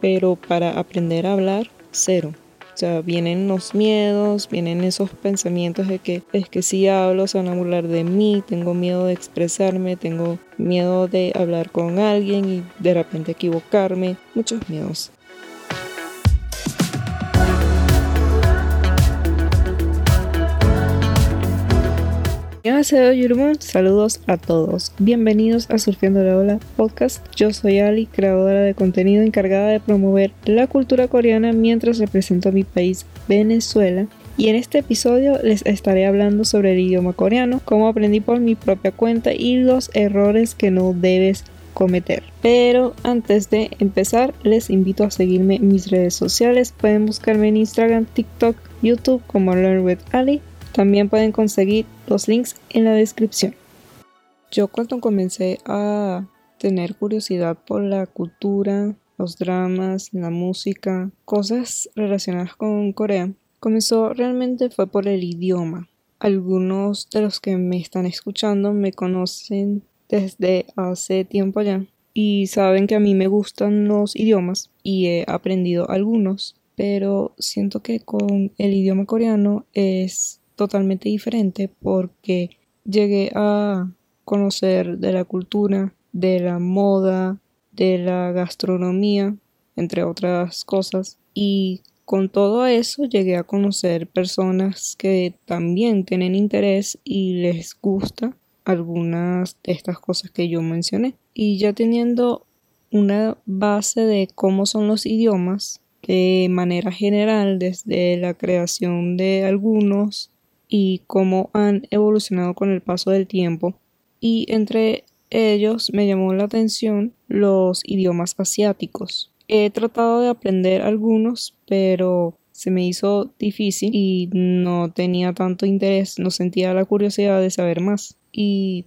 pero para aprender a hablar, cero. O sea, vienen los miedos, vienen esos pensamientos de que es que si hablo se van a burlar de mí, tengo miedo de expresarme, tengo miedo de hablar con alguien y de repente equivocarme, muchos miedos. Saludos a todos. Bienvenidos a Surfeando la Ola Podcast. Yo soy Ali, creadora de contenido encargada de promover la cultura coreana mientras represento a mi país, Venezuela. Y en este episodio les estaré hablando sobre el idioma coreano, cómo aprendí por mi propia cuenta y los errores que no debes cometer. Pero antes de empezar, les invito a seguirme en mis redes sociales. Pueden buscarme en Instagram, TikTok, YouTube como Learn with Ali también pueden conseguir los links en la descripción. Yo cuando comencé a tener curiosidad por la cultura, los dramas, la música, cosas relacionadas con Corea, comenzó realmente fue por el idioma. Algunos de los que me están escuchando me conocen desde hace tiempo ya y saben que a mí me gustan los idiomas y he aprendido algunos, pero siento que con el idioma coreano es totalmente diferente porque llegué a conocer de la cultura, de la moda, de la gastronomía, entre otras cosas. Y con todo eso llegué a conocer personas que también tienen interés y les gusta algunas de estas cosas que yo mencioné. Y ya teniendo una base de cómo son los idiomas, de manera general, desde la creación de algunos y cómo han evolucionado con el paso del tiempo. Y entre ellos me llamó la atención los idiomas asiáticos. He tratado de aprender algunos, pero se me hizo difícil y no tenía tanto interés, no sentía la curiosidad de saber más y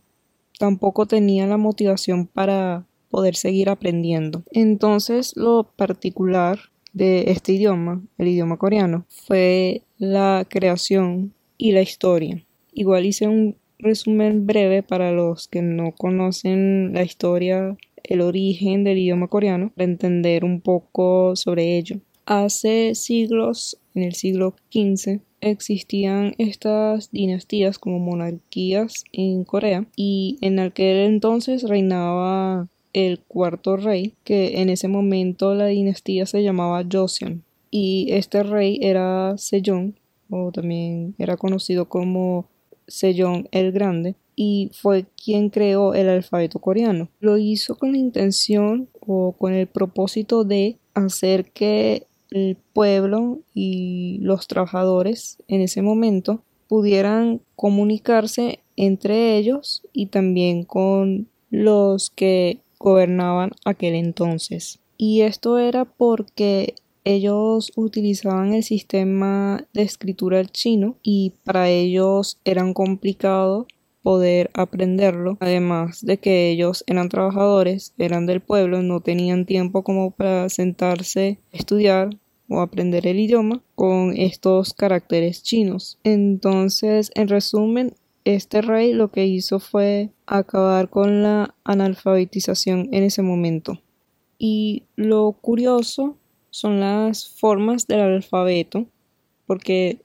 tampoco tenía la motivación para poder seguir aprendiendo. Entonces lo particular de este idioma, el idioma coreano, fue la creación y la historia. Igual hice un resumen breve para los que no conocen la historia, el origen del idioma coreano, para entender un poco sobre ello. Hace siglos, en el siglo XV, existían estas dinastías como monarquías en Corea y en aquel entonces reinaba el cuarto rey, que en ese momento la dinastía se llamaba Joseon y este rey era Sejong o también era conocido como Sejong el Grande, y fue quien creó el alfabeto coreano. Lo hizo con la intención o con el propósito de hacer que el pueblo y los trabajadores en ese momento pudieran comunicarse entre ellos y también con los que gobernaban aquel entonces. Y esto era porque ellos utilizaban el sistema de escritura chino y para ellos era complicado poder aprenderlo, además de que ellos eran trabajadores, eran del pueblo, no tenían tiempo como para sentarse, estudiar o aprender el idioma con estos caracteres chinos. Entonces, en resumen, este rey lo que hizo fue acabar con la analfabetización en ese momento. Y lo curioso son las formas del alfabeto, porque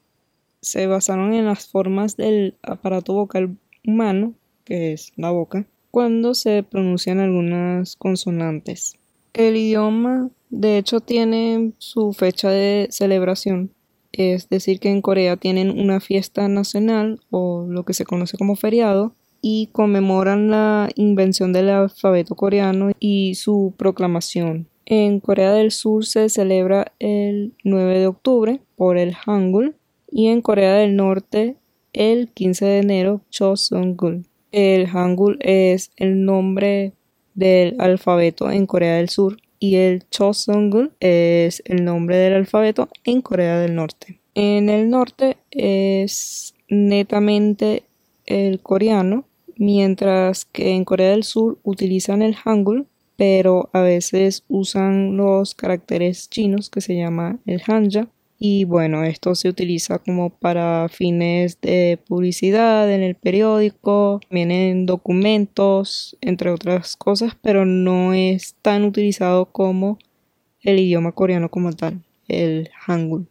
se basaron en las formas del aparato vocal humano, que es la boca, cuando se pronuncian algunas consonantes. El idioma, de hecho, tiene su fecha de celebración, es decir, que en Corea tienen una fiesta nacional o lo que se conoce como feriado y conmemoran la invención del alfabeto coreano y su proclamación. En Corea del Sur se celebra el 9 de octubre por el Hangul y en Corea del Norte el 15 de enero Chosunggul. El Hangul es el nombre del alfabeto en Corea del Sur y el Chosunggul es el nombre del alfabeto en Corea del Norte. En el norte es netamente el coreano, mientras que en Corea del Sur utilizan el Hangul pero a veces usan los caracteres chinos que se llama el hanja y bueno, esto se utiliza como para fines de publicidad en el periódico, también en documentos, entre otras cosas, pero no es tan utilizado como el idioma coreano como tal, el hangul.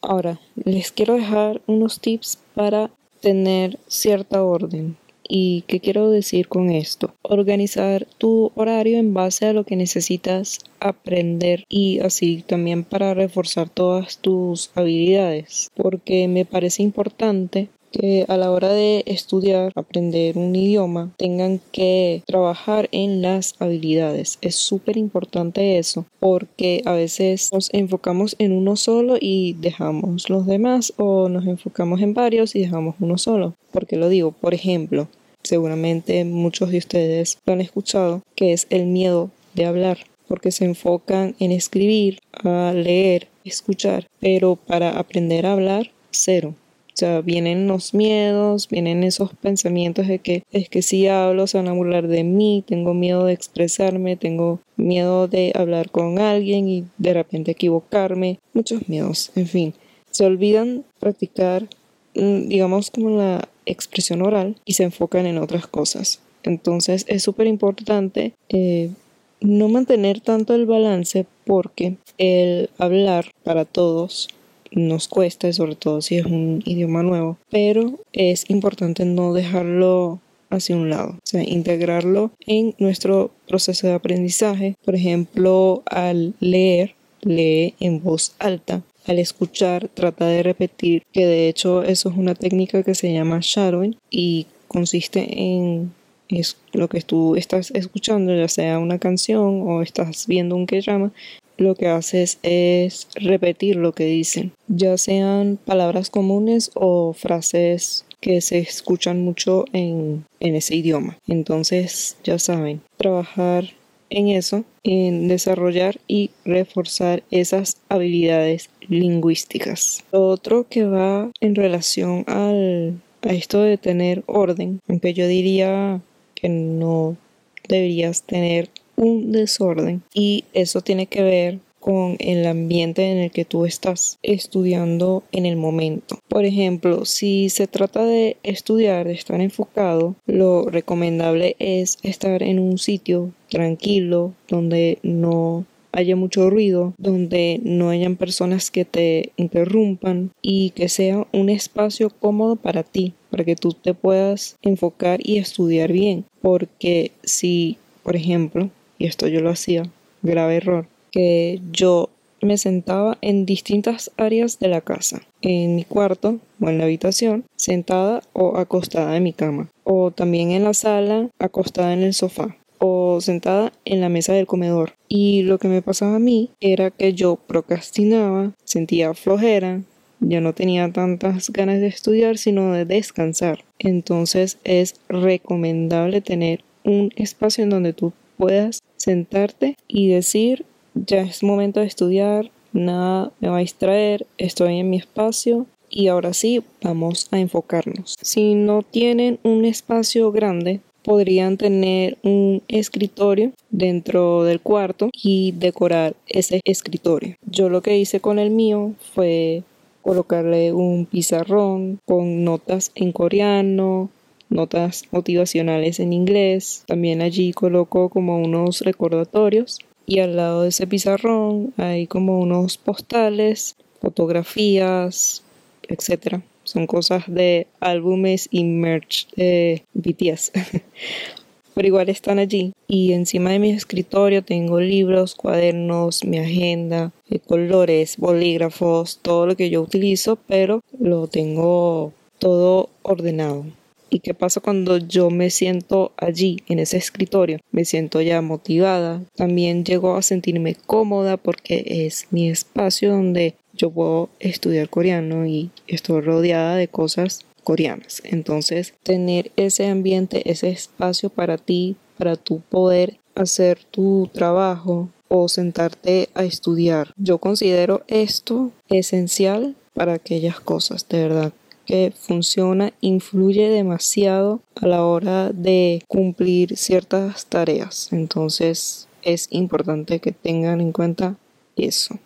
Ahora, les quiero dejar unos tips para tener cierta orden. ¿Y qué quiero decir con esto? Organizar tu horario en base a lo que necesitas aprender y así también para reforzar todas tus habilidades. Porque me parece importante que a la hora de estudiar, aprender un idioma, tengan que trabajar en las habilidades. Es súper importante eso porque a veces nos enfocamos en uno solo y dejamos los demás o nos enfocamos en varios y dejamos uno solo. Porque lo digo? Por ejemplo, seguramente muchos de ustedes lo han escuchado, que es el miedo de hablar porque se enfocan en escribir, a leer, escuchar, pero para aprender a hablar, cero. O sea, vienen los miedos, vienen esos pensamientos de que es que si hablo se van a burlar de mí, tengo miedo de expresarme, tengo miedo de hablar con alguien y de repente equivocarme, muchos miedos, en fin. Se olvidan practicar, digamos, como la expresión oral y se enfocan en otras cosas. Entonces es súper importante eh, no mantener tanto el balance porque el hablar para todos nos cuesta, sobre todo si es un idioma nuevo, pero es importante no dejarlo hacia un lado, o sea, integrarlo en nuestro proceso de aprendizaje. Por ejemplo, al leer, lee en voz alta. Al escuchar, trata de repetir, que de hecho eso es una técnica que se llama shadowing y consiste en es lo que tú estás escuchando, ya sea una canción o estás viendo un que llama, lo que haces es repetir lo que dicen, ya sean palabras comunes o frases que se escuchan mucho en, en ese idioma. Entonces, ya saben, trabajar en eso, en desarrollar y reforzar esas habilidades lingüísticas. Lo otro que va en relación al, a esto de tener orden, aunque yo diría que no deberías tener un desorden y eso tiene que ver con el ambiente en el que tú estás estudiando en el momento. Por ejemplo, si se trata de estudiar, de estar enfocado, lo recomendable es estar en un sitio tranquilo donde no haya mucho ruido, donde no hayan personas que te interrumpan y que sea un espacio cómodo para ti, para que tú te puedas enfocar y estudiar bien. Porque si, por ejemplo, y esto yo lo hacía, grave error, que yo me sentaba en distintas áreas de la casa, en mi cuarto o en la habitación, sentada o acostada en mi cama, o también en la sala, acostada en el sofá, o sentada en la mesa del comedor. Y lo que me pasaba a mí era que yo procrastinaba, sentía flojera, ya no tenía tantas ganas de estudiar, sino de descansar. Entonces es recomendable tener un espacio en donde tú puedas sentarte y decir, ya es momento de estudiar, nada me va a distraer, estoy en mi espacio y ahora sí vamos a enfocarnos. Si no tienen un espacio grande, podrían tener un escritorio dentro del cuarto y decorar ese escritorio. Yo lo que hice con el mío fue colocarle un pizarrón con notas en coreano, notas motivacionales en inglés. También allí coloco como unos recordatorios y al lado de ese pizarrón hay como unos postales, fotografías, etc. Son cosas de álbumes y merch de BTS. Pero igual están allí. Y encima de mi escritorio tengo libros, cuadernos, mi agenda, eh, colores, bolígrafos, todo lo que yo utilizo, pero lo tengo todo ordenado. ¿Y qué pasa cuando yo me siento allí, en ese escritorio? Me siento ya motivada. También llego a sentirme cómoda porque es mi espacio donde yo puedo estudiar coreano y estoy rodeada de cosas coreanas. Entonces, tener ese ambiente, ese espacio para ti, para tu poder hacer tu trabajo o sentarte a estudiar. Yo considero esto esencial para aquellas cosas, de verdad que funciona influye demasiado a la hora de cumplir ciertas tareas. Entonces es importante que tengan en cuenta eso.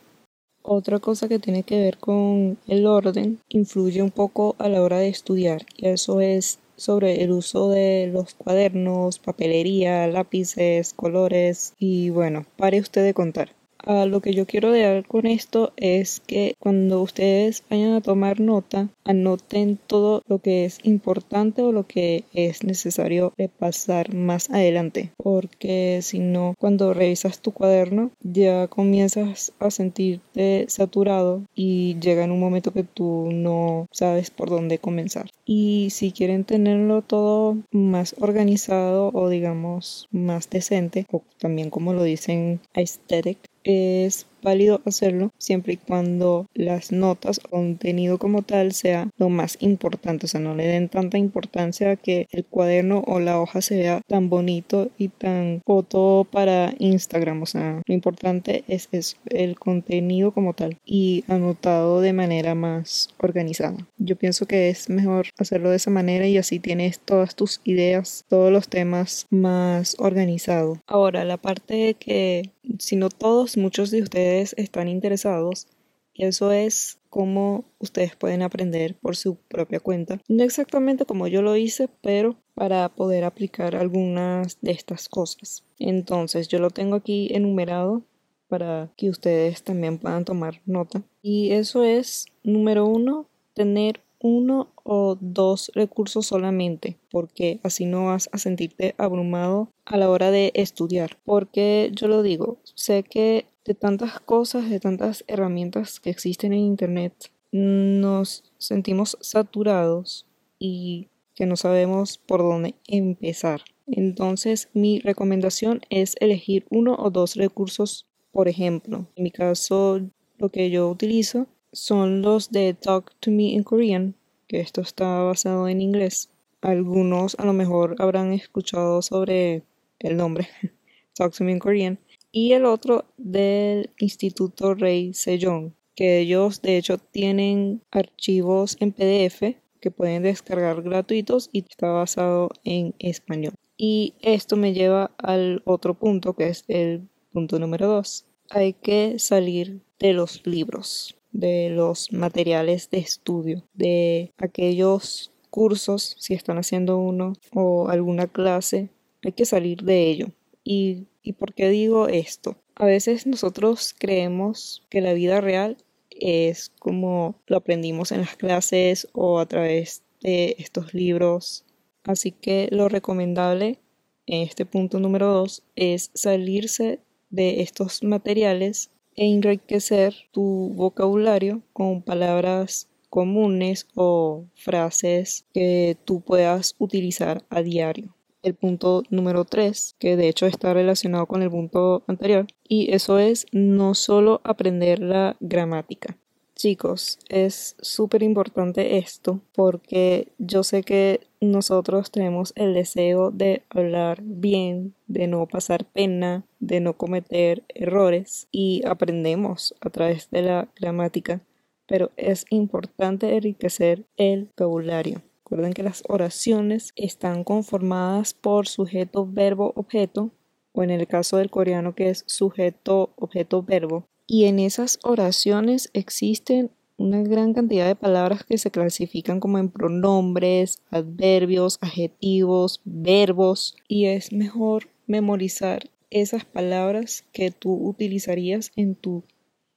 Otra cosa que tiene que ver con el orden influye un poco a la hora de estudiar y eso es sobre el uso de los cuadernos, papelería, lápices, colores y bueno, pare usted de contar. Lo que yo quiero dar con esto es que cuando ustedes vayan a tomar nota, anoten todo lo que es importante o lo que es necesario repasar más adelante. Porque si no, cuando revisas tu cuaderno, ya comienzas a sentirte saturado y llega en un momento que tú no sabes por dónde comenzar. Y si quieren tenerlo todo más organizado o digamos más decente, o también como lo dicen aesthetic, es válido hacerlo siempre y cuando las notas o contenido como tal sea lo más importante, o sea, no le den tanta importancia a que el cuaderno o la hoja se vea tan bonito y tan foto para Instagram, o sea, lo importante es, es el contenido como tal y anotado de manera más organizada. Yo pienso que es mejor hacerlo de esa manera y así tienes todas tus ideas, todos los temas más organizados. Ahora, la parte que si no todos, muchos de ustedes están interesados. Y eso es cómo ustedes pueden aprender por su propia cuenta. No exactamente como yo lo hice, pero para poder aplicar algunas de estas cosas. Entonces, yo lo tengo aquí enumerado para que ustedes también puedan tomar nota. Y eso es, número uno, tener uno o dos recursos solamente, porque así no vas a sentirte abrumado a la hora de estudiar. Porque yo lo digo, sé que de tantas cosas, de tantas herramientas que existen en Internet, nos sentimos saturados y que no sabemos por dónde empezar. Entonces mi recomendación es elegir uno o dos recursos. Por ejemplo, en mi caso, lo que yo utilizo son los de Talk to Me in Korean, que esto está basado en inglés. Algunos a lo mejor habrán escuchado sobre el nombre, Talk to Me in Korean. Y el otro del Instituto Rey Sejong, que ellos de hecho tienen archivos en PDF que pueden descargar gratuitos y está basado en español. Y esto me lleva al otro punto que es el punto número 2. Hay que salir de los libros de los materiales de estudio, de aquellos cursos, si están haciendo uno o alguna clase, hay que salir de ello. ¿Y, ¿Y por qué digo esto? A veces nosotros creemos que la vida real es como lo aprendimos en las clases o a través de estos libros. Así que lo recomendable en este punto número 2 es salirse de estos materiales e enriquecer tu vocabulario con palabras comunes o frases que tú puedas utilizar a diario. El punto número 3, que de hecho está relacionado con el punto anterior, y eso es no solo aprender la gramática, Chicos, es súper importante esto porque yo sé que nosotros tenemos el deseo de hablar bien, de no pasar pena, de no cometer errores y aprendemos a través de la gramática, pero es importante enriquecer el vocabulario. Recuerden que las oraciones están conformadas por sujeto, verbo, objeto, o en el caso del coreano que es sujeto, objeto, verbo y en esas oraciones existen una gran cantidad de palabras que se clasifican como en pronombres, adverbios, adjetivos, verbos y es mejor memorizar esas palabras que tú utilizarías en tu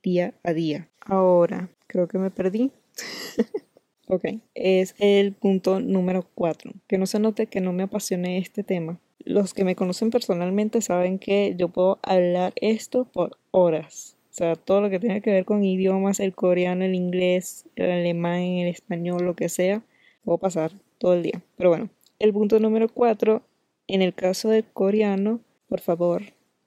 día a día. Ahora, creo que me perdí. ok, es el punto número 4. Que no se note que no me apasione este tema. Los que me conocen personalmente saben que yo puedo hablar esto por horas o sea, todo lo que tenga que ver con idiomas, el coreano, el inglés, el alemán, el español, lo que sea, puedo pasar todo el día. Pero bueno, el punto número cuatro, en el caso del coreano, por favor,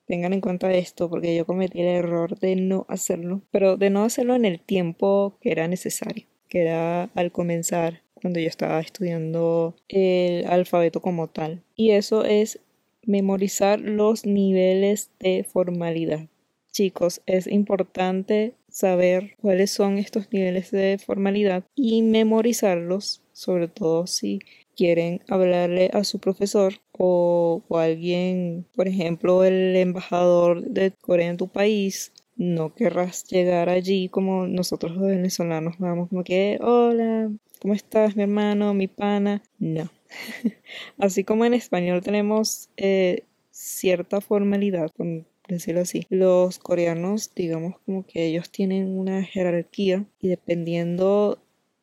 tengan en cuenta esto porque yo cometí el error de no hacerlo, pero de no hacerlo en el tiempo que era necesario, que era al comenzar cuando yo estaba estudiando el alfabeto como tal. Y eso es memorizar los niveles de formalidad. Chicos, es importante saber cuáles son estos niveles de formalidad y memorizarlos, sobre todo si quieren hablarle a su profesor o, a alguien, por ejemplo, el embajador de Corea en tu país. No querrás llegar allí como nosotros los venezolanos vamos como que, hola, ¿cómo estás mi hermano, mi pana? No. Así como en español tenemos eh, cierta formalidad con decirlo así. Los coreanos, digamos como que ellos tienen una jerarquía y dependiendo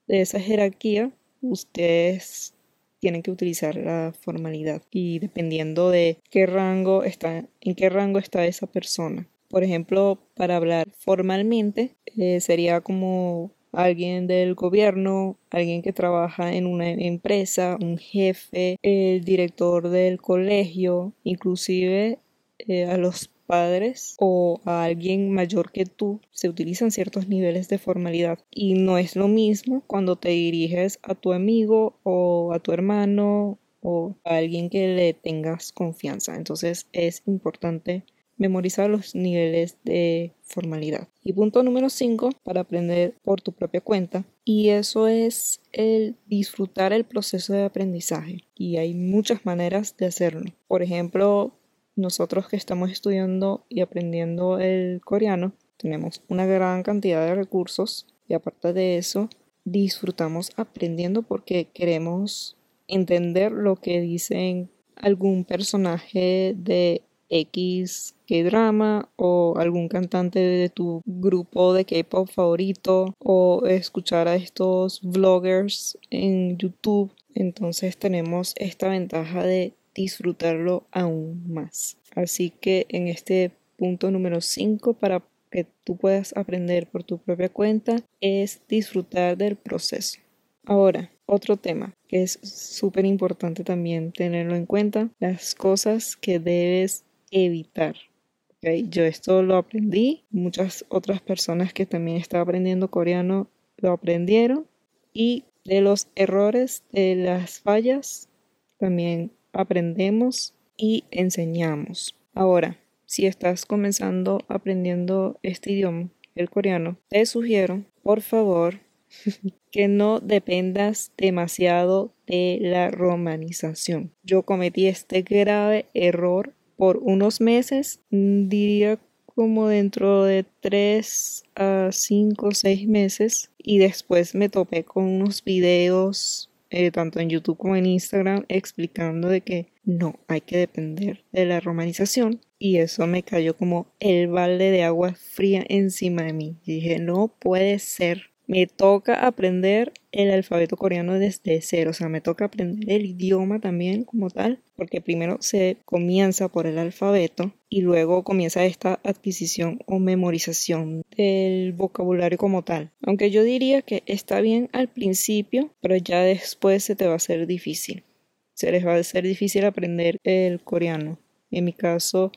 de esa jerarquía, ustedes tienen que utilizar la formalidad y dependiendo de qué rango está, en qué rango está esa persona. Por ejemplo, para hablar formalmente eh, sería como alguien del gobierno, alguien que trabaja en una empresa, un jefe, el director del colegio, inclusive eh, a los padres o a alguien mayor que tú se utilizan ciertos niveles de formalidad. Y no es lo mismo cuando te diriges a tu amigo o a tu hermano o a alguien que le tengas confianza. Entonces es importante memorizar los niveles de formalidad. Y punto número 5, para aprender por tu propia cuenta. Y eso es el disfrutar el proceso de aprendizaje. Y hay muchas maneras de hacerlo. Por ejemplo, nosotros que estamos estudiando y aprendiendo el coreano, tenemos una gran cantidad de recursos y aparte de eso, disfrutamos aprendiendo porque queremos entender lo que dicen algún personaje de X que drama o algún cantante de tu grupo de K-pop favorito o escuchar a estos vloggers en YouTube. Entonces tenemos esta ventaja de disfrutarlo aún más. Así que en este punto número 5 para que tú puedas aprender por tu propia cuenta es disfrutar del proceso. Ahora, otro tema que es súper importante también tenerlo en cuenta, las cosas que debes evitar. Yo esto lo aprendí, muchas otras personas que también están aprendiendo coreano lo aprendieron y de los errores, de las fallas, también aprendemos y enseñamos. Ahora, si estás comenzando aprendiendo este idioma, el coreano, te sugiero, por favor, que no dependas demasiado de la romanización. Yo cometí este grave error por unos meses, diría como dentro de 3 a 5 o 6 meses y después me topé con unos videos eh, tanto en YouTube como en Instagram explicando de que no hay que depender de la romanización y eso me cayó como el balde de agua fría encima de mí. dije, no puede ser me toca aprender el alfabeto coreano desde cero, o sea, me toca aprender el idioma también como tal, porque primero se comienza por el alfabeto y luego comienza esta adquisición o memorización del vocabulario como tal. Aunque yo diría que está bien al principio, pero ya después se te va a hacer difícil. Se les va a hacer difícil aprender el coreano. En mi caso,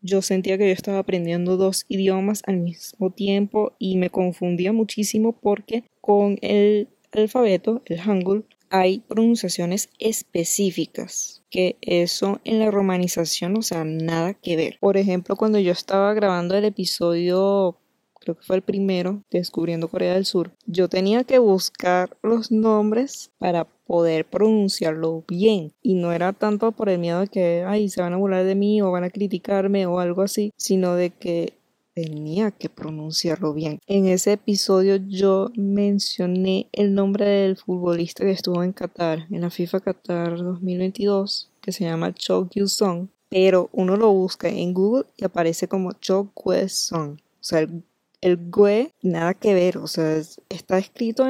yo sentía que yo estaba aprendiendo dos idiomas al mismo tiempo y me confundía muchísimo porque con el alfabeto, el hangul, hay pronunciaciones específicas, que eso en la romanización, o sea, nada que ver. Por ejemplo, cuando yo estaba grabando el episodio creo que fue el primero, Descubriendo Corea del Sur, yo tenía que buscar los nombres para poder pronunciarlo bien. Y no era tanto por el miedo de que, ay, se van a burlar de mí o van a criticarme o algo así, sino de que tenía que pronunciarlo bien. En ese episodio yo mencioné el nombre del futbolista que estuvo en Qatar, en la FIFA Qatar 2022, que se llama Cho Kyu-song, pero uno lo busca en Google y aparece como Cho Kue-song. O sea, el el gue, nada que ver, o sea, está escrito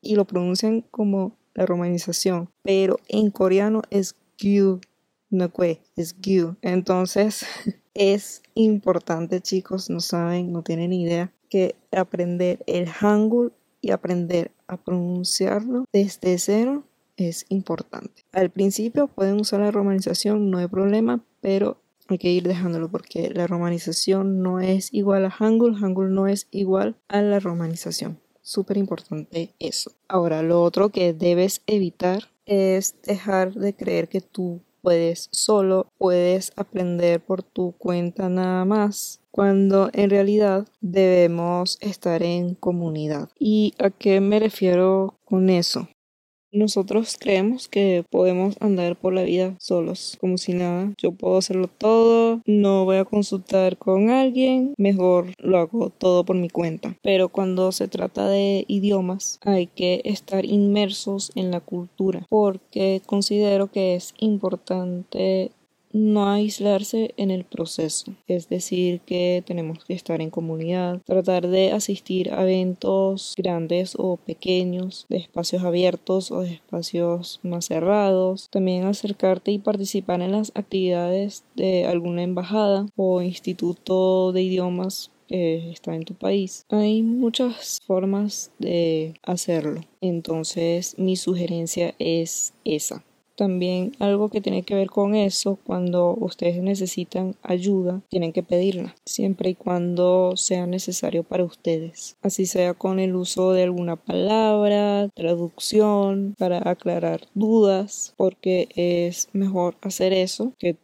y lo pronuncian como la romanización, pero en coreano es gyu, no gue, es gyu. Entonces, es importante, chicos, no saben, no tienen idea, que aprender el hangul y aprender a pronunciarlo desde cero es importante. Al principio pueden usar la romanización, no hay problema, pero hay que ir dejándolo porque la romanización no es igual a Hangul, Hangul no es igual a la romanización. Súper importante eso. Ahora, lo otro que debes evitar es dejar de creer que tú puedes solo, puedes aprender por tu cuenta nada más, cuando en realidad debemos estar en comunidad. ¿Y a qué me refiero con eso? Nosotros creemos que podemos andar por la vida solos, como si nada. Yo puedo hacerlo todo, no voy a consultar con alguien, mejor lo hago todo por mi cuenta. Pero cuando se trata de idiomas, hay que estar inmersos en la cultura, porque considero que es importante no aislarse en el proceso, es decir, que tenemos que estar en comunidad, tratar de asistir a eventos grandes o pequeños, de espacios abiertos o de espacios más cerrados, también acercarte y participar en las actividades de alguna embajada o instituto de idiomas que está en tu país. Hay muchas formas de hacerlo. Entonces mi sugerencia es esa. También algo que tiene que ver con eso, cuando ustedes necesitan ayuda, tienen que pedirla, siempre y cuando sea necesario para ustedes. Así sea con el uso de alguna palabra, traducción, para aclarar dudas, porque es mejor hacer eso que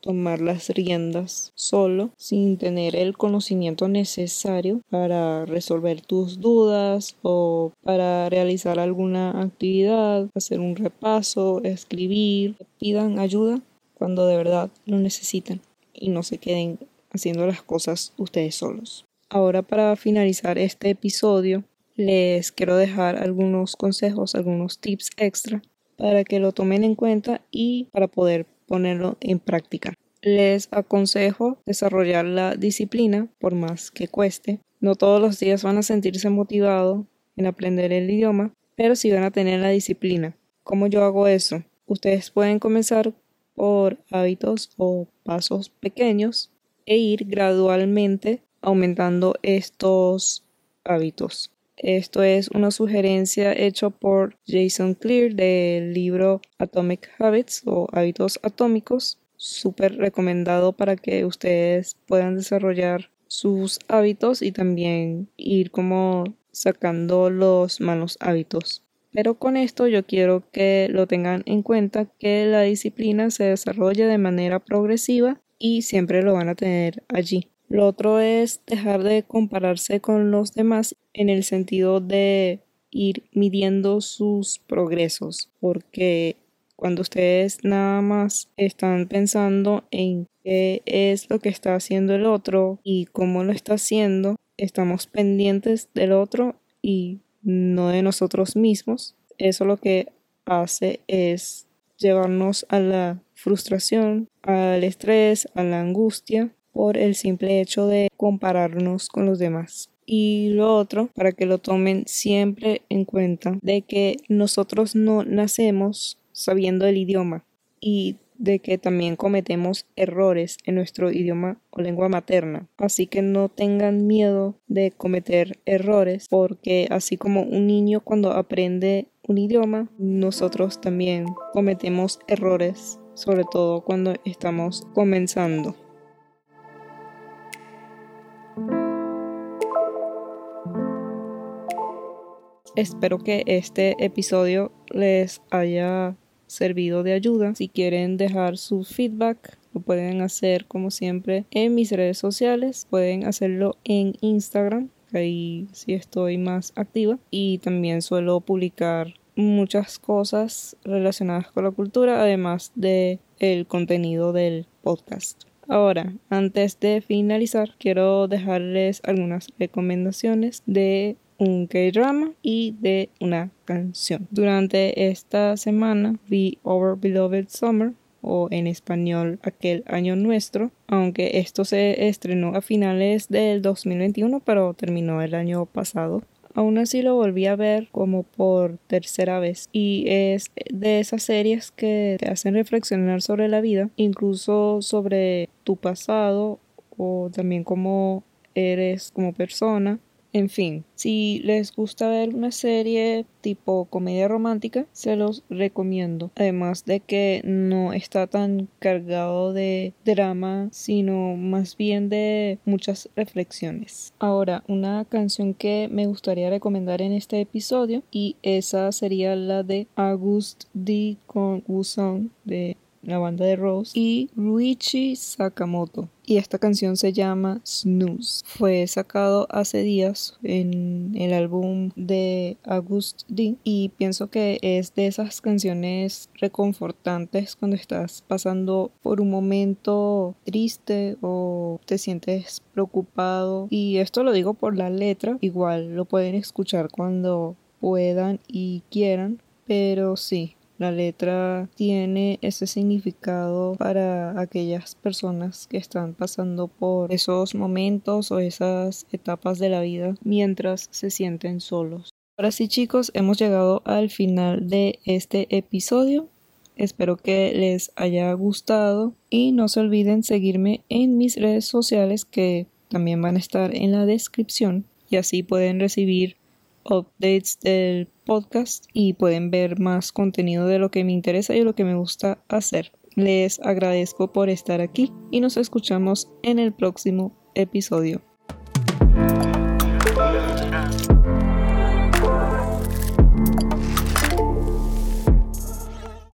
tomar las riendas solo sin tener el conocimiento necesario para resolver tus dudas o para realizar alguna actividad, hacer un repaso, escribir, pidan ayuda cuando de verdad lo necesitan y no se queden haciendo las cosas ustedes solos. Ahora para finalizar este episodio les quiero dejar algunos consejos, algunos tips extra para que lo tomen en cuenta y para poder ponerlo en práctica. Les aconsejo desarrollar la disciplina por más que cueste. No todos los días van a sentirse motivados en aprender el idioma, pero sí van a tener la disciplina. ¿Cómo yo hago eso? Ustedes pueden comenzar por hábitos o pasos pequeños e ir gradualmente aumentando estos hábitos. Esto es una sugerencia hecha por Jason Clear del libro Atomic Habits o Hábitos Atómicos. Súper recomendado para que ustedes puedan desarrollar sus hábitos y también ir como sacando los malos hábitos. Pero con esto yo quiero que lo tengan en cuenta que la disciplina se desarrolla de manera progresiva y siempre lo van a tener allí. Lo otro es dejar de compararse con los demás en el sentido de ir midiendo sus progresos, porque cuando ustedes nada más están pensando en qué es lo que está haciendo el otro y cómo lo está haciendo, estamos pendientes del otro y no de nosotros mismos. Eso lo que hace es llevarnos a la frustración, al estrés, a la angustia por el simple hecho de compararnos con los demás. Y lo otro, para que lo tomen siempre en cuenta, de que nosotros no nacemos sabiendo el idioma y de que también cometemos errores en nuestro idioma o lengua materna. Así que no tengan miedo de cometer errores porque así como un niño cuando aprende un idioma, nosotros también cometemos errores, sobre todo cuando estamos comenzando. Espero que este episodio les haya servido de ayuda. Si quieren dejar su feedback, lo pueden hacer como siempre en mis redes sociales. Pueden hacerlo en Instagram, ahí sí estoy más activa. Y también suelo publicar muchas cosas relacionadas con la cultura, además de el contenido del podcast. Ahora, antes de finalizar, quiero dejarles algunas recomendaciones de un K-drama y de una canción. Durante esta semana vi Our Beloved Summer o en español Aquel Año Nuestro, aunque esto se estrenó a finales del 2021 pero terminó el año pasado. Aún así lo volví a ver como por tercera vez y es de esas series que te hacen reflexionar sobre la vida, incluso sobre tu pasado o también cómo eres como persona en fin, si les gusta ver una serie tipo comedia romántica, se los recomiendo. Además de que no está tan cargado de drama, sino más bien de muchas reflexiones. Ahora, una canción que me gustaría recomendar en este episodio y esa sería la de August D con Wusong de la banda de Rose, y Ruichi Sakamoto. Y esta canción se llama Snooze. Fue sacado hace días en el álbum de August D. Y pienso que es de esas canciones reconfortantes cuando estás pasando por un momento triste o te sientes preocupado. Y esto lo digo por la letra. Igual lo pueden escuchar cuando puedan y quieran. Pero sí, La letra tiene ese significado para aquellas personas que están pasando por esos momentos o esas etapas de la vida mientras se sienten solos. Ahora sí chicos, hemos llegado al final de este episodio. Espero que les haya gustado y no se olviden seguirme en mis redes sociales que también van a estar en la descripción y así pueden recibir updates del podcast y pueden ver más contenido de lo que me interesa y lo que me gusta hacer. Les agradezco por estar aquí y nos escuchamos en el próximo episodio.